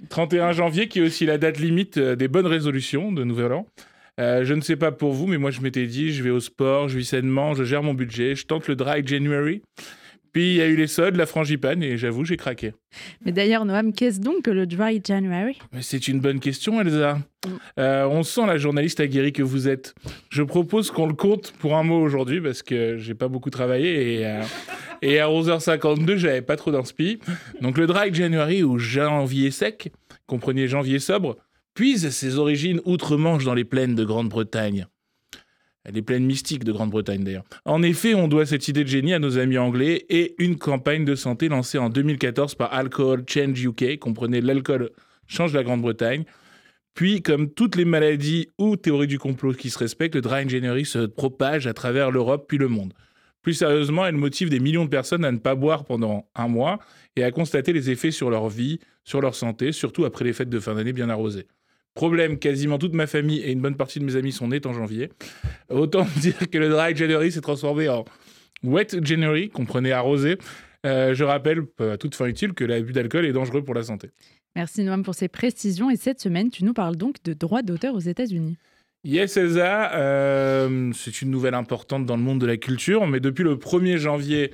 31 janvier, qui est aussi la date limite euh, des bonnes résolutions de Nouvel An. Euh, je ne sais pas pour vous, mais moi je m'étais dit, je vais au sport, je vis sainement, je gère mon budget, je tente le dry January. Puis il y a eu les sods, la frangipane, et j'avoue, j'ai craqué. Mais d'ailleurs, Noam, qu'est-ce donc que le Dry January? C'est une bonne question, Elsa. Mm. Euh, on sent la journaliste aguerrie que vous êtes. Je propose qu'on le compte pour un mot aujourd'hui, parce que j'ai pas beaucoup travaillé, et, euh, et à 11h52, j'avais pas trop d'inspi. Donc le Dry January, ou janvier sec, comprenez janvier sobre, puise ses origines outre-Manche dans les plaines de Grande-Bretagne. Les plaines mystiques de Grande-Bretagne d'ailleurs. En effet, on doit cette idée de génie à nos amis anglais et une campagne de santé lancée en 2014 par Alcohol Change UK, comprenez l'alcool change la Grande-Bretagne. Puis, comme toutes les maladies ou théories du complot qui se respectent, le dry January se propage à travers l'Europe puis le monde. Plus sérieusement, elle motive des millions de personnes à ne pas boire pendant un mois et à constater les effets sur leur vie, sur leur santé, surtout après les fêtes de fin d'année bien arrosées. Problème, quasiment toute ma famille et une bonne partie de mes amis sont nés en janvier. Autant dire que le dry January s'est transformé en wet January, comprenez arrosé. Euh, je rappelle, à toute fin utile, que l'abus d'alcool est dangereux pour la santé. Merci Noam pour ces précisions. Et cette semaine, tu nous parles donc de droits d'auteur aux États-Unis. Yes, Elsa, euh, c'est une nouvelle importante dans le monde de la culture, mais depuis le 1er janvier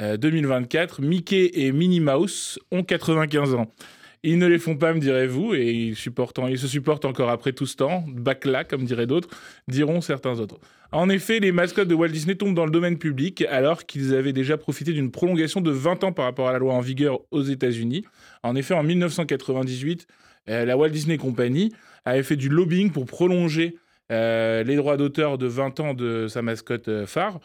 2024, euh, Mickey et Minnie Mouse ont 95 ans. Ils ne les font pas, me direz-vous, et ils, se supportent encore après tout ce temps, bac comme diraient d'autres, diront certains autres. En effet, les mascottes de Walt Disney tombent dans le domaine public alors qu'ils avaient déjà profité d'une prolongation de 20 ans par rapport à la loi en vigueur aux États-Unis. En effet, en 1998, euh, la Walt Disney Company avait fait du lobbying pour prolonger euh, les droits d'auteur de 20 ans de sa mascotte euh, phare,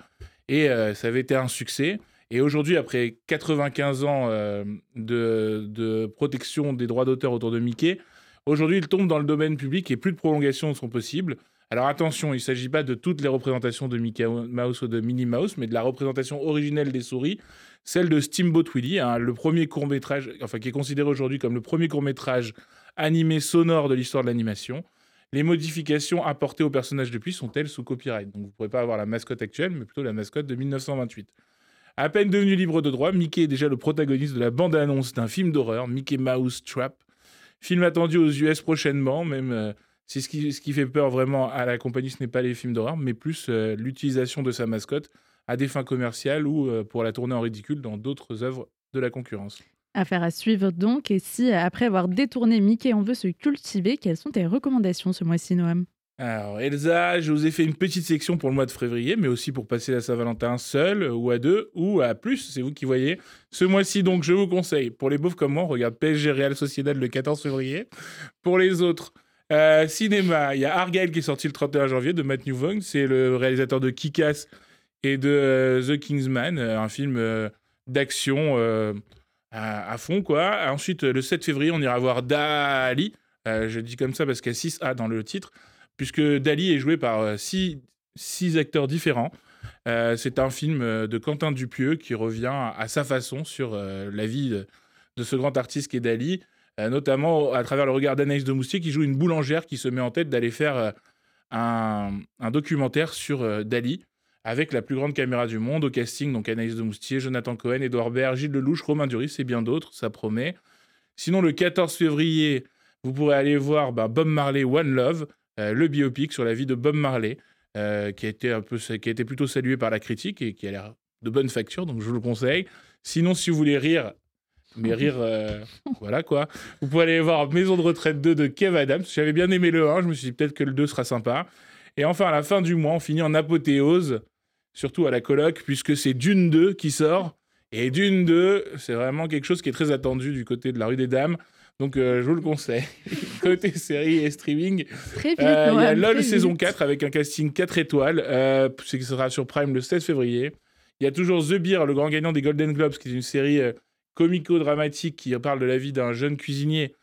et ça avait été un succès. Et aujourd'hui, après 95 ans euh, de, protection des droits d'auteur autour de Mickey, aujourd'hui, il tombe dans le domaine public et plus de prolongations sont possibles. Alors attention, il ne s'agit pas de toutes les représentations de Mickey Mouse ou de Minnie Mouse, mais de la représentation originelle des souris, celle de Steamboat Willie, hein, le premier court métrage, enfin qui est considéré aujourd'hui comme le premier court métrage animé sonore de l'histoire de l'animation. Les modifications apportées au personnage depuis sont-elles sous copyright Donc vous ne pourrez pas avoir la mascotte actuelle, mais plutôt la mascotte de 1928. À peine devenu libre de droit, Mickey est déjà le protagoniste de la bande-annonce d'un film d'horreur, Mickey Mouse Trap. Film attendu aux US prochainement, même euh, si ce qui, ce qui fait peur vraiment à la compagnie, ce n'est pas les films d'horreur, mais plus euh, l'utilisation de sa mascotte à des fins commerciales ou euh, pour la tourner en ridicule dans d'autres œuvres de la concurrence. Affaire à suivre donc, et si après avoir détourné Mickey, on veut se cultiver, quelles sont tes recommandations ce mois-ci, Noam? Alors, Elsa, je vous ai fait une petite section pour le mois de février, mais aussi pour passer la Saint-Valentin seul, ou à deux, ou à plus, c'est vous qui voyez. Ce mois-ci, donc, je vous conseille, pour les beaufs comme moi, regarde PSG Real Sociedad le 14 février. Pour les autres, euh, cinéma, il y a Argyle qui est sorti le 31 janvier de Matt Newvong, c'est le réalisateur de Kick-Ass et de euh, The Kingsman, euh, un film d'action à, à, fond, quoi. Ensuite, le 7 février, on ira voir Dali. je dis comme ça parce qu'il y a 6A dans le titre puisque Dali est joué par euh, six, acteurs différents. Euh, c'est un film euh, de Quentin Dupieux qui revient à, sa façon sur la vie de, ce grand artiste qui est Dali, notamment à travers le regard d'Anaïs de Moustier qui joue une boulangère qui se met en tête d'aller faire un, documentaire sur Dali avec la plus grande caméra du monde au casting, donc Anaïs de Moustier, Jonathan Cohen, Edouard Baird, Gilles Lelouch, Romain Duris et bien d'autres, ça promet. Sinon, le 14 février, vous pourrez aller voir bah, Bob Marley One Love, le biopic sur la vie de Bob Marley, euh, qui, a été un peu, qui a été plutôt salué par la critique et qui a l'air de bonne facture, donc je vous le conseille. Sinon, si vous voulez rire, mais rire, euh, voilà quoi. Vous pouvez aller voir Maison de retraite 2 de Kev Adams. J'avais bien aimé le 1, je me suis dit peut-être que le 2 sera sympa. Et enfin, à la fin du mois, on finit en apothéose, surtout à la coloc, puisque c'est Dune 2 qui sort. Et Dune 2, c'est vraiment quelque chose qui est très attendu du côté de la rue des Dames. Donc, euh, je vous le conseille. Côté série et streaming, euh, il y a LOL saison 4 avec un casting 4 étoiles. Euh, ce sera sur Prime le 16 février. Il y a toujours The Beer, le grand gagnant des Golden Globes, qui est une série comico-dramatique qui parle de la vie d'un jeune cuisinier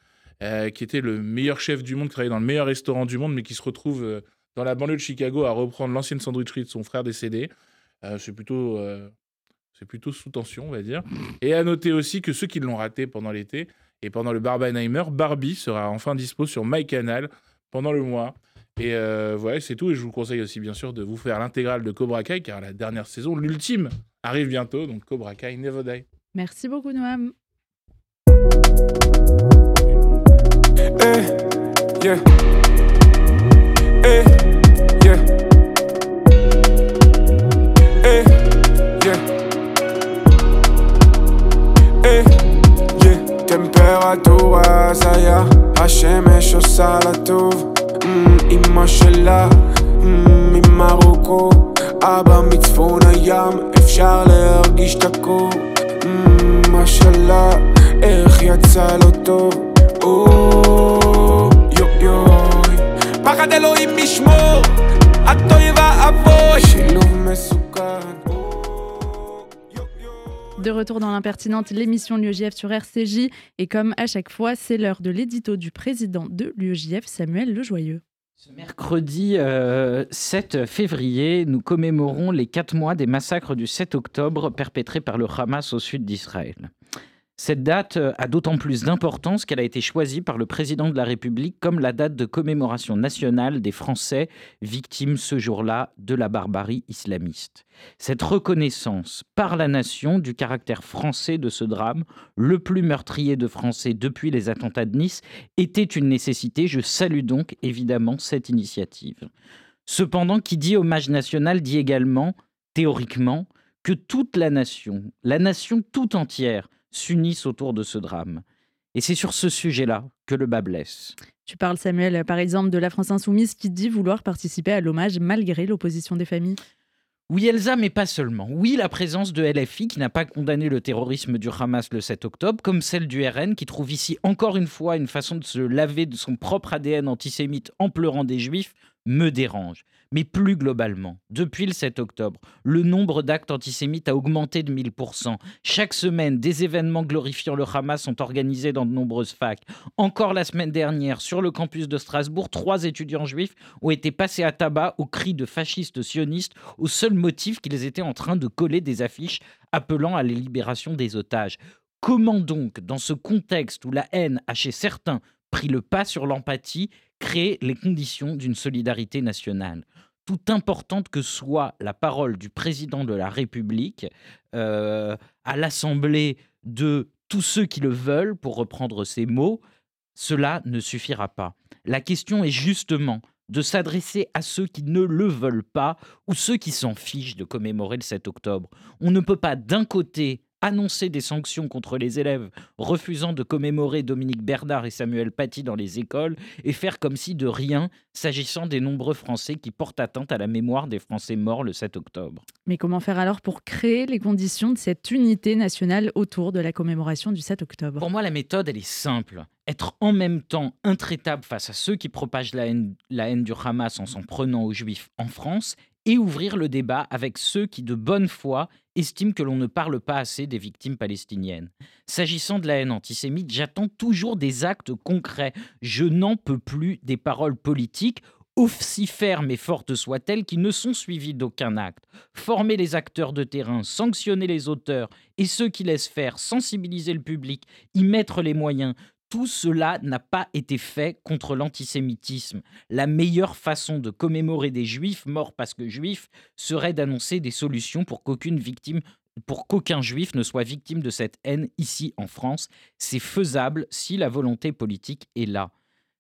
euh, qui était le meilleur chef du monde, qui travaillait dans le meilleur restaurant du monde, mais qui se retrouve euh, dans la banlieue de Chicago à reprendre l'ancienne sandwicherie de son frère décédé. Euh, c'est plutôt, euh, c'est plutôt sous tension, on va dire. Et à noter aussi que ceux qui l'ont raté pendant l'été et pendant le Barbenheimer, Barbie sera enfin dispo sur MyCanal pendant le mois. Et euh, voilà, c'est tout. Et je vous conseille aussi, bien sûr, de vous faire l'intégrale de Cobra Kai, car la dernière saison, l'ultime, arrive bientôt. Donc Cobra Kai Never Die. Merci beaucoup, Noam. Eh, yeah. Eh, yeah. Temperatura saya השמש עושה לה טוב. Mm, אמא שלה mm, ממרוקו אבא מצפון הים אפשר להרגיש את הקור mm, משלה איך יצא לו טוב. או, יו יוי פחד אלוהים משמור הטוי ואבוי שילוב מסוכן. יוי De retour dans l'impertinente, l'émission l'UEJF sur RCJ. Et comme à chaque fois, c'est l'heure de l'édito du président de l'UEJF, Samuel Lejoyeux. Ce mercredi euh, 7 février, nous commémorons les quatre mois des massacres du 7 octobre perpétrés par le Hamas au sud d'Israël. Cette date euh, a d'autant plus d'importance qu'elle a été choisie par le président de la République comme la date de commémoration nationale des Français victimes ce jour-là de la barbarie islamiste. Cette reconnaissance par la nation du caractère français de ce drame, le plus meurtrier de Français depuis les attentats de Nice, était une nécessité. Je salue donc évidemment cette initiative. Cependant, qui dit hommage national dit également, théoriquement, que toute la nation, la nation tout entière, s'unissent autour de ce drame. Et c'est sur ce sujet-là que le bas blesse. Tu parles, Samuel, par exemple, de la France Insoumise qui dit vouloir participer à l'hommage malgré l'opposition des familles. Oui, Elsa, mais pas seulement. Oui, la présence de LFI qui n'a pas condamné le terrorisme du Hamas le 7 octobre, comme celle du RN qui trouve ici encore une fois une façon de se laver de son propre ADN antisémite en pleurant des juifs, me dérange. Mais plus globalement, depuis le 7 octobre, le nombre d'actes antisémites a augmenté de 1000%. Chaque semaine, des événements glorifiant le Hamas sont organisés dans de nombreuses facs. Encore la semaine dernière, sur le campus de Strasbourg, trois étudiants juifs ont été passés à tabac au cri de fascistes sionistes au seul motif qu'ils étaient en train de coller des affiches appelant à la libération des otages. Comment donc, dans ce contexte où la haine a chez certains pris le pas sur l'empathie, créer les conditions d'une solidarité nationale tout importante que soit la parole du président de la République euh, à l'Assemblée de tous ceux qui le veulent, pour reprendre ces mots, cela ne suffira pas. La question est justement de s'adresser à ceux qui ne le veulent pas ou ceux qui s'en fichent de commémorer le 7 octobre. On ne peut pas d'un côté annoncer des sanctions contre les élèves refusant de commémorer Dominique Bernard et Samuel Paty dans les écoles et faire comme si de rien s'agissant des nombreux Français qui portent atteinte à la mémoire des Français morts le 7 octobre. Mais comment faire alors pour créer les conditions de cette unité nationale autour de la commémoration du 7 octobre? Pour moi, la méthode, elle est simple. Être en même temps intraitable face à ceux qui propagent la haine, la haine du Hamas en s'en prenant aux Juifs en France et ouvrir le débat avec ceux qui, de bonne foi, estiment que l'on ne parle pas assez des victimes palestiniennes. S'agissant de la haine antisémite, j'attends toujours des actes concrets. Je n'en peux plus des paroles politiques aussi fermes et fortes soient-elles, qui ne sont suivies d'aucun acte. Former les acteurs de terrain, sanctionner les auteurs et ceux qui laissent faire, sensibiliser le public, y mettre les moyens, tout cela n'a pas été fait contre l'antisémitisme. La meilleure façon de commémorer des juifs morts parce que juifs serait d'annoncer des solutions pour qu'aucune victime pour qu'aucun juif ne soit victime de cette haine ici en France. C'est faisable si la volonté politique est là.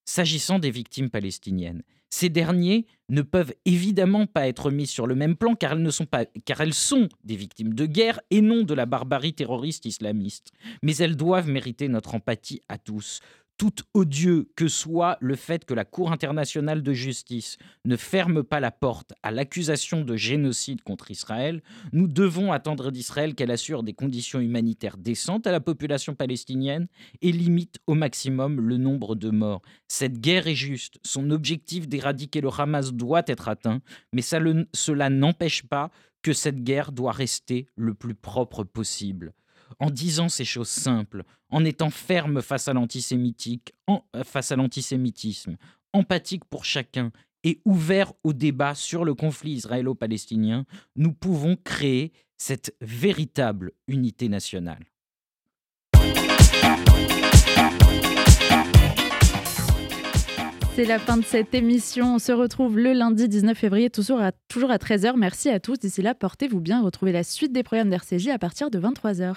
S'agissant des victimes palestiniennes, ces derniers ne peuvent évidemment pas être mis sur le même plan car elles, ne sont pas, car elles sont des victimes de guerre et non de la barbarie terroriste islamiste. Mais elles doivent mériter notre empathie à tous. Tout odieux que soit le fait que la Cour internationale de justice ne ferme pas la porte à l'accusation de génocide contre Israël, nous devons attendre d'Israël qu'elle assure des conditions humanitaires décentes à la population palestinienne et limite au maximum le nombre de morts. Cette guerre est juste, son objectif d'éradiquer le Hamas doit être atteint, mais cela n'empêche pas que cette guerre doit rester le plus propre possible. En disant ces choses simples, en étant ferme face à l'antisémitique, euh, face à l'antisémitisme, empathique pour chacun et ouvert au débat sur le conflit israélo-palestinien, nous pouvons créer cette véritable unité nationale. C'est la fin de cette émission. On se retrouve le lundi 19 février, toujours à, toujours à 13h. Merci à tous. D'ici là, portez-vous bien. Retrouvez la suite des programmes d'RCJ à partir de 23h.